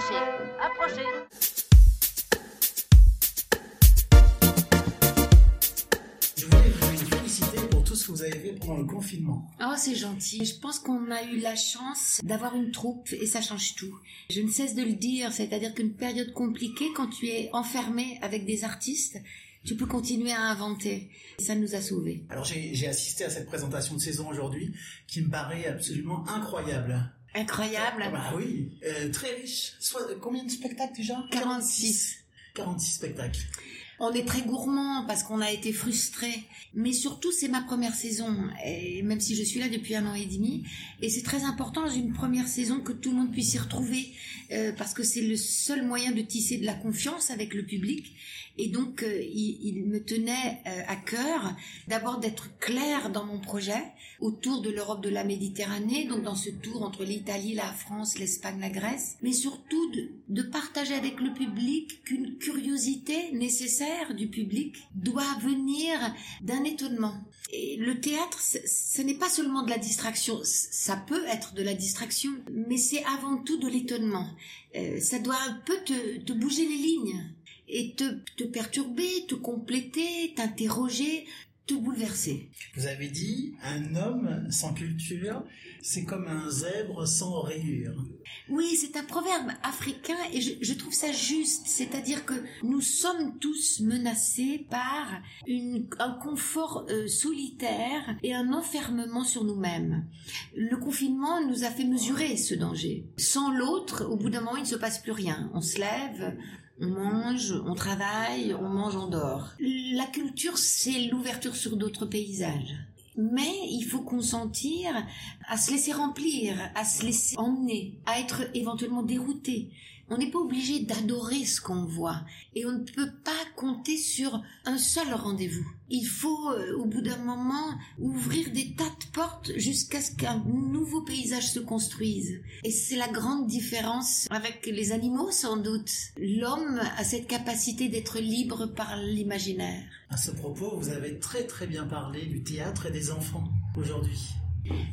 Approchez, approchez. Je voulais vous féliciter pour tout ce que vous avez fait pendant le confinement. Oh, c'est gentil. Je pense qu'on a eu la chance d'avoir une troupe et ça change tout. Je ne cesse de le dire, c'est-à-dire qu'une période compliquée, quand tu es enfermé avec des artistes, tu peux continuer à inventer. Ça nous a sauvés. Alors j'ai j'ai assisté à cette présentation de saison aujourd'hui qui me paraît absolument incroyable. Incroyable. Ah bah oui, euh, très riche. Soit, combien de spectacles déjà? 46. 46 spectacles. On est très gourmand parce qu'on a été frustrés. Mais surtout, c'est ma première saison. Et même si je suis là depuis un an et demi. Et c'est très important dans une première saison que tout le monde puisse s'y retrouver. euh, parce que c'est le seul moyen de tisser de la confiance avec le public. Et donc, euh, il, me tenait euh, à cœur d'abord d'être clair dans mon projet autour de l'Europe de la Méditerranée, donc dans ce tour entre l'Italie, la France, l'Espagne, la Grèce, mais surtout de, partager avec le public qu'une curiosité nécessaire du public doit venir d'un étonnement. Et le théâtre, ce, n'est pas seulement de la distraction, ça peut être de la distraction, mais c'est avant tout de l'étonnement. Euh, ça doit un peu te bouger les lignes et te, te perturber, te compléter, t'interroger, te bouleverser. Vous avez dit, un homme sans culture, c'est comme un zèbre sans rayures. Oui, c'est un proverbe africain et je, je trouve ça juste. C'est-à-dire que nous sommes tous menacés par une, un confort euh, solitaire et un enfermement sur nous-mêmes. Le confinement nous a fait mesurer ce danger. Sans l'autre, au bout d'un moment, il ne se passe plus rien. On se lève, on mange, on travaille, on mange, on dort. La culture, c'est l'ouverture sur d'autres paysages. Mais il faut consentir à se laisser remplir, à se laisser emmener, à être éventuellement dérouté. On n'est pas obligé d'adorer ce qu'on voit et on ne peut pas compter sur un seul rendez-vous. Il faut, euh, au bout d'un moment, ouvrir des tas de portes jusqu'à ce qu'un nouveau paysage se construise. Et c'est la grande différence avec les animaux, sans doute. L'homme a cette capacité d'être libre par l'imaginaire. À ce propos, vous avez très très bien parlé du théâtre et des enfants aujourd'hui.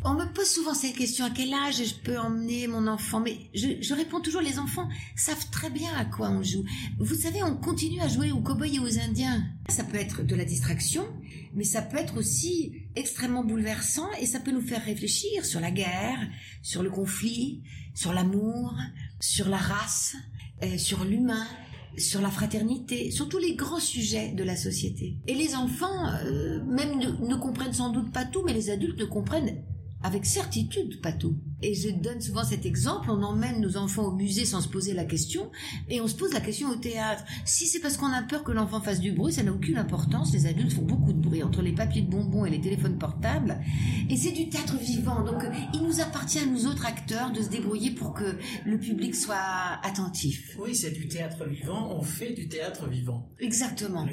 On me pose souvent cette question à quel âge je peux emmener mon enfant? Mais je, réponds toujours les enfants savent très bien à quoi on joue. Vous savez, on continue à jouer aux cow-boys et aux indiens. Ça peut être de la distraction, mais ça peut être aussi extrêmement bouleversant et ça peut nous faire réfléchir sur la guerre, sur le conflit, sur l'amour, sur la race, euh, sur l'humain sur la fraternité, sur tous les grands sujets de la société. Et les enfants, euh, même ne, ne comprennent sans doute pas tout, mais les adultes ne comprennent avec certitude pas tout. Et je donne souvent cet exemple, on emmène nos enfants au musée sans se poser la question, et on se pose la question au théâtre. Si c'est parce qu'on a peur que l'enfant fasse du bruit, ça n'a aucune importance, les adultes font beaucoup de bruit entre les papiers de bonbons et les téléphones portables, et c'est du théâtre vivant, donc il nous appartient à nous autres acteurs de se débrouiller pour que le public soit attentif. Oui, c'est du théâtre vivant, on fait du théâtre vivant. Exactement.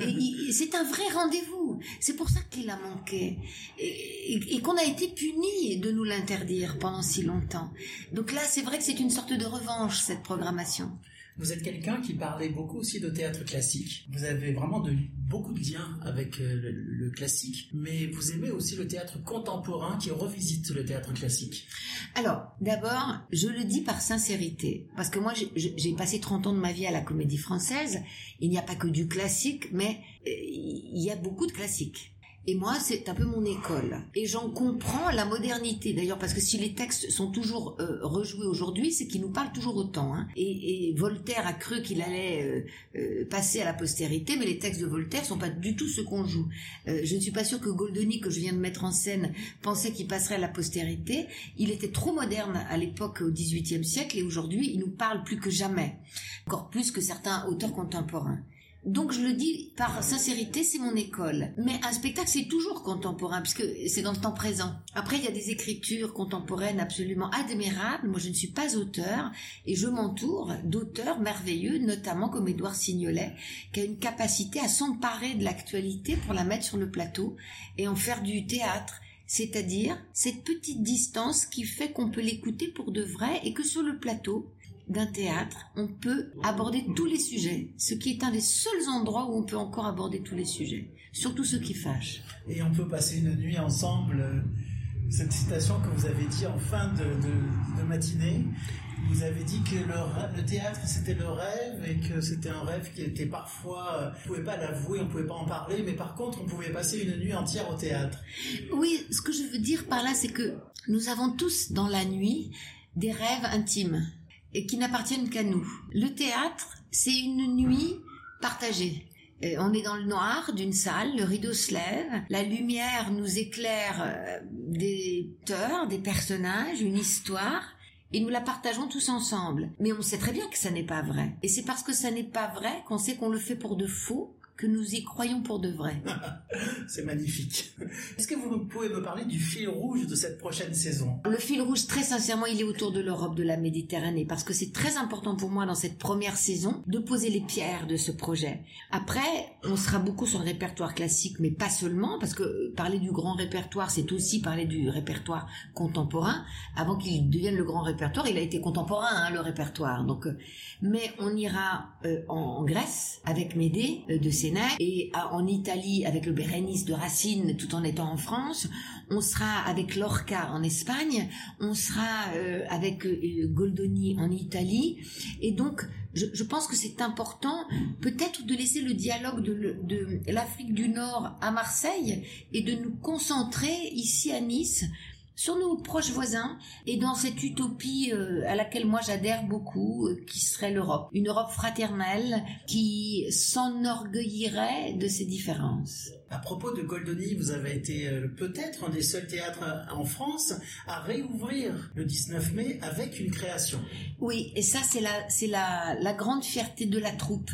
Et, c'est un vrai rendez-vous. C'est pour ça qu'il a manqué. Et, et- et qu'on a été puni de nous l'interdire pendant si longtemps. Donc là, c'est vrai que c'est une sorte de revanche, cette programmation. Vous êtes quelqu'un qui parlait beaucoup aussi de théâtre classique. Vous avez vraiment de, beaucoup de liens avec euh, le, le classique, mais vous aimez aussi le théâtre contemporain qui revisite le théâtre classique. Alors, d'abord, je le dis par sincérité, parce que moi, j'ai passé 30 ans de ma vie à la comédie française. Il n'y a pas que du classique, mais euh, il y a beaucoup de classiques. Et moi, c'est un peu mon école. Et j'en comprends la modernité, d'ailleurs, parce que si les textes sont toujours euh, rejoués aujourd'hui, c'est qu'ils nous parlent toujours autant. hein. Et, Voltaire a cru qu'il allait euh, euh, passer à la postérité, mais les textes de Voltaire sont pas du tout ceux qu'on joue. Euh, je ne suis pas sûre que Goldoni, que je viens de mettre en scène, pensait qu'il passerait à la postérité. Il était trop moderne à l'époque au XVIIIe siècle et aujourd'hui il nous parle plus que jamais, encore plus que certains auteurs contemporains. Donc je le dis par sincérité, c'est mon école. Mais un spectacle, c'est toujours contemporain, puisque c'est dans le temps présent. Après, il y a des écritures contemporaines absolument admirables. Moi, je ne suis pas auteur, et je m'entoure d'auteurs merveilleux, notamment comme Édouard Signolet, qui a une capacité à s'emparer de l'actualité pour la mettre sur le plateau et en faire du théâtre. C'est-à-dire cette petite distance qui fait qu'on peut l'écouter pour de vrai et que sur le plateau d'un théâtre, on peut aborder tous les sujets, ce qui est un des seuls endroits où on peut encore aborder tous les sujets, surtout ceux qui fâchent. Et on peut passer une nuit ensemble. Cette citation que vous avez dit en fin de, de- de matinée, Vous avez dit que le, théâtre c'était le rêve et que c'était un rêve qui était parfois, euh, on pouvait pas l'avouer, on pouvait pas en parler, mais par contre on pouvait passer une nuit entière au théâtre. Oui, ce que je veux dire par là, c'est que nous avons tous dans la nuit des rêves intimes et qui n'appartiennent qu'à nous. Le théâtre, c'est une nuit partagée. Euh, on est dans le noir d'une salle, le rideau se lève, la lumière nous éclaire euh, des auteurs, des personnages, une histoire, et nous la partageons tous ensemble. Mais on sait très bien que ça n'est pas vrai. Et c'est parce que ça n'est pas vrai qu'on sait qu'on le fait pour de faux que nous y croyons pour de vrai. c'est magnifique. Est-ce que vous pouvez me parler du fil rouge de cette prochaine saison? Le fil rouge, très sincèrement, il est autour de l'Europe, de la Méditerranée, parce que c'est très important pour moi dans cette première saison de poser les pierres de ce projet. Après, on sera beaucoup sur le répertoire classique, mais pas seulement, parce que parler du grand répertoire, c'est aussi parler du répertoire contemporain. Avant qu'il devienne le grand répertoire, il a été contemporain, hein, le répertoire. Donc, euh, mais on ira euh, en, Grèce avec Médée euh, de Et en Italie avec le Bérénice de Racine tout en étant en France. On sera avec Lorca en Espagne. On sera euh, avec euh, Goldoni en Italie. Et donc, je, pense que c'est important peut-être de laisser le dialogue de l'Afrique du Nord à Marseille et de nous concentrer ici à Nice sur nos proches voisins et dans cette utopie euh, à laquelle moi j'adhère beaucoup, euh, qui serait l'Europe. Une Europe fraternelle qui s'enorgueillirait de ses différences. À propos de Goldoni, vous avez été euh, peut-être un des seuls théâtres en France à réouvrir le 19 mai avec une création. Oui, et ça c'est la la, la grande fierté de la troupe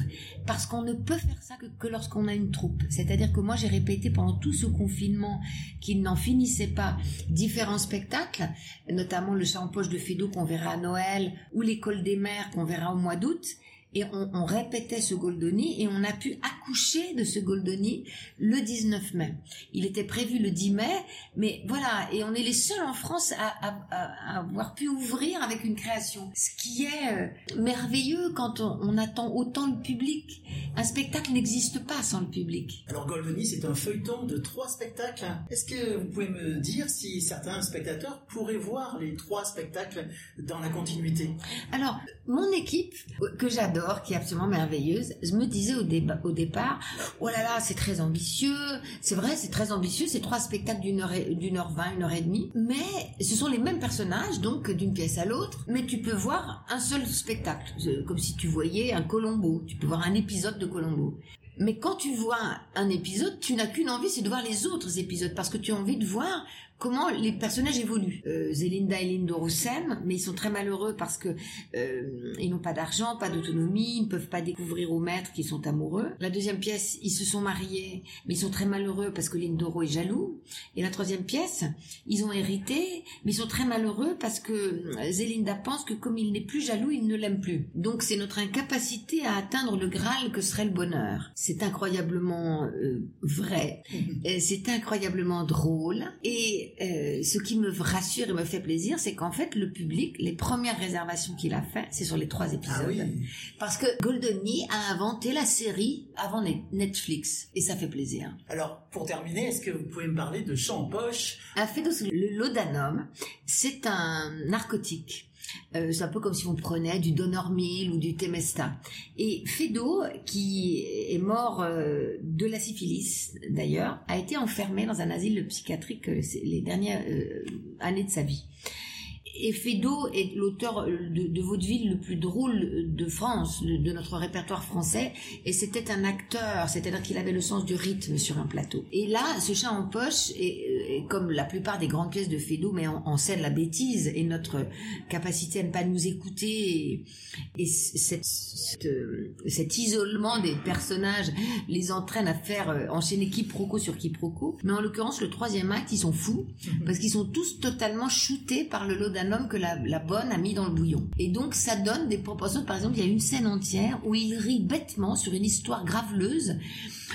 parce qu'on ne peut faire ça que, que lorsqu'on a une troupe. C'est-à-dire que moi j'ai répété pendant tout ce confinement qu'il n'en finissait pas différents spectacles, notamment le chant en poche de Fédo qu'on verra à Noël ou l'école des mères qu'on verra au mois d'août et on, répétait ce Goldoni et on a pu accoucher de ce Goldoni le 19 mai. Il était prévu le 10 mai, mais voilà, et on est les seuls en France à, avoir pu ouvrir avec une création. Ce qui est euh, merveilleux quand on, attend autant le public. Un spectacle n'existe pas sans le public. Alors Goldoni, c'est un feuilleton de trois spectacles. Est-ce que vous pouvez me dire si certains spectateurs pourraient voir les trois spectacles dans la continuité? Alors, mon équipe, que j'adore, qui est absolument merveilleuse, je me disais au, départ, oh là là, c'est très ambitieux. C'est vrai, c'est très ambitieux. C'est trois spectacles d'une heure, d'une heure vingt, une heure et demie. Mais ce sont les mêmes personnages, donc d'une pièce à l'autre. Mais tu peux voir un seul spectacle, comme si tu voyais un Colombo. Tu peux voir un épisode de Colombo. Mais quand tu vois un épisode, tu n'as qu'une envie, c'est de voir les autres épisodes, parce que tu as envie de voir comment les personnages évoluent. Euh, Zelinda et Lindoro s'aiment, mais ils sont très malheureux parce que euh, ils n'ont pas d'argent, pas d'autonomie, ils ne peuvent pas découvrir au maître qu'ils sont amoureux. La deuxième pièce, ils se sont mariés, mais ils sont très malheureux parce que Lindoro est jaloux. Et la troisième pièce, ils ont hérité, mais ils sont très malheureux parce que euh, Zelinda pense que comme il n'est plus jaloux, il ne l'aime plus. Donc c'est notre incapacité à atteindre le Graal que serait le bonheur. C'est incroyablement euh, vrai, c'est incroyablement drôle et euh, ce qui me rassure et me fait plaisir, c'est qu'en fait, le public, les premières réservations qu'il a fait, c'est sur les trois épisodes. Ah Parce que Goldoni a inventé la série avant Netflix. Et ça fait plaisir. Alors, pour terminer, est-ce que vous pouvez me parler de champ poche? Un le laudanum, c'est un narcotique euh, c'est un peu comme si on prenait du Donormil ou du Temesta. Et Fedo, qui est mort euh, de la syphilis d'ailleurs, a été enfermé dans un asile psychiatrique euh, les dernières années de sa vie et Fédo est l'auteur de, de, vaudeville le plus drôle de France, de, notre répertoire français, et c'était un acteur, c'est-à-dire qu'il avait le sens du rythme sur un plateau. Et là, ce chat en poche, est, comme la plupart des grandes pièces de Fédo, mais en, scène la bêtise et notre capacité à ne pas nous écouter, et, cette, cet isolement des personnages les entraîne à faire euh, enchaîner quiproquo sur quiproquo. Mais en l'occurrence, le troisième acte, ils sont fous, mhm. parce qu'ils sont tous totalement shootés par le lot d'un homme que la, bonne a mis dans le bouillon. Et donc ça donne des proportions. Par exemple, il y a une scène entière où il rit bêtement sur une histoire graveleuse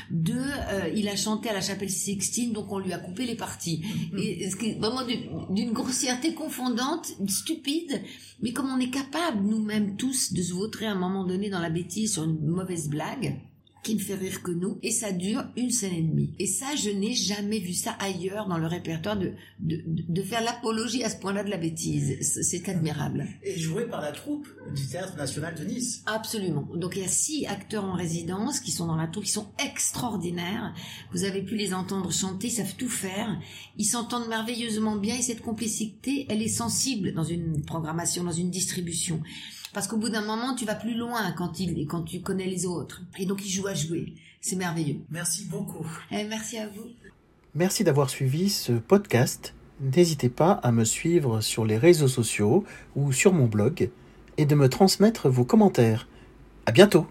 de euh, il a chanté à la chapelle Sixtine donc on lui a coupé les parties mm-hmm. et ce qui est vraiment d'une grossièreté confondante stupide mais comme on est capable nous-mêmes tous de se vautrer à un moment donné dans la bêtise sur une mauvaise blague qui ne fait rire que nous, et ça dure une scène et demie. Et ça, je n'ai jamais vu ça ailleurs dans le répertoire de, de, de faire l'apologie à ce point-là de la bêtise. C'est admirable. Et joué par la troupe du Théâtre National de Nice. Absolument. Donc il y a six acteurs en résidence qui sont dans la troupe, qui sont extraordinaires. Vous avez pu les entendre chanter, ils savent tout faire. Ils s'entendent merveilleusement bien et cette complicité, elle est sensible dans une programmation, dans une distribution. Parce qu'au bout d'un moment, tu vas plus loin quand, il, quand tu connais les autres. Et donc, ils jouent C'est merveilleux. Merci beaucoup. Et eh, merci à vous. Merci d'avoir suivi ce podcast. N'hésitez pas à me suivre sur les réseaux sociaux ou sur mon blog et de me transmettre vos commentaires. À bientôt!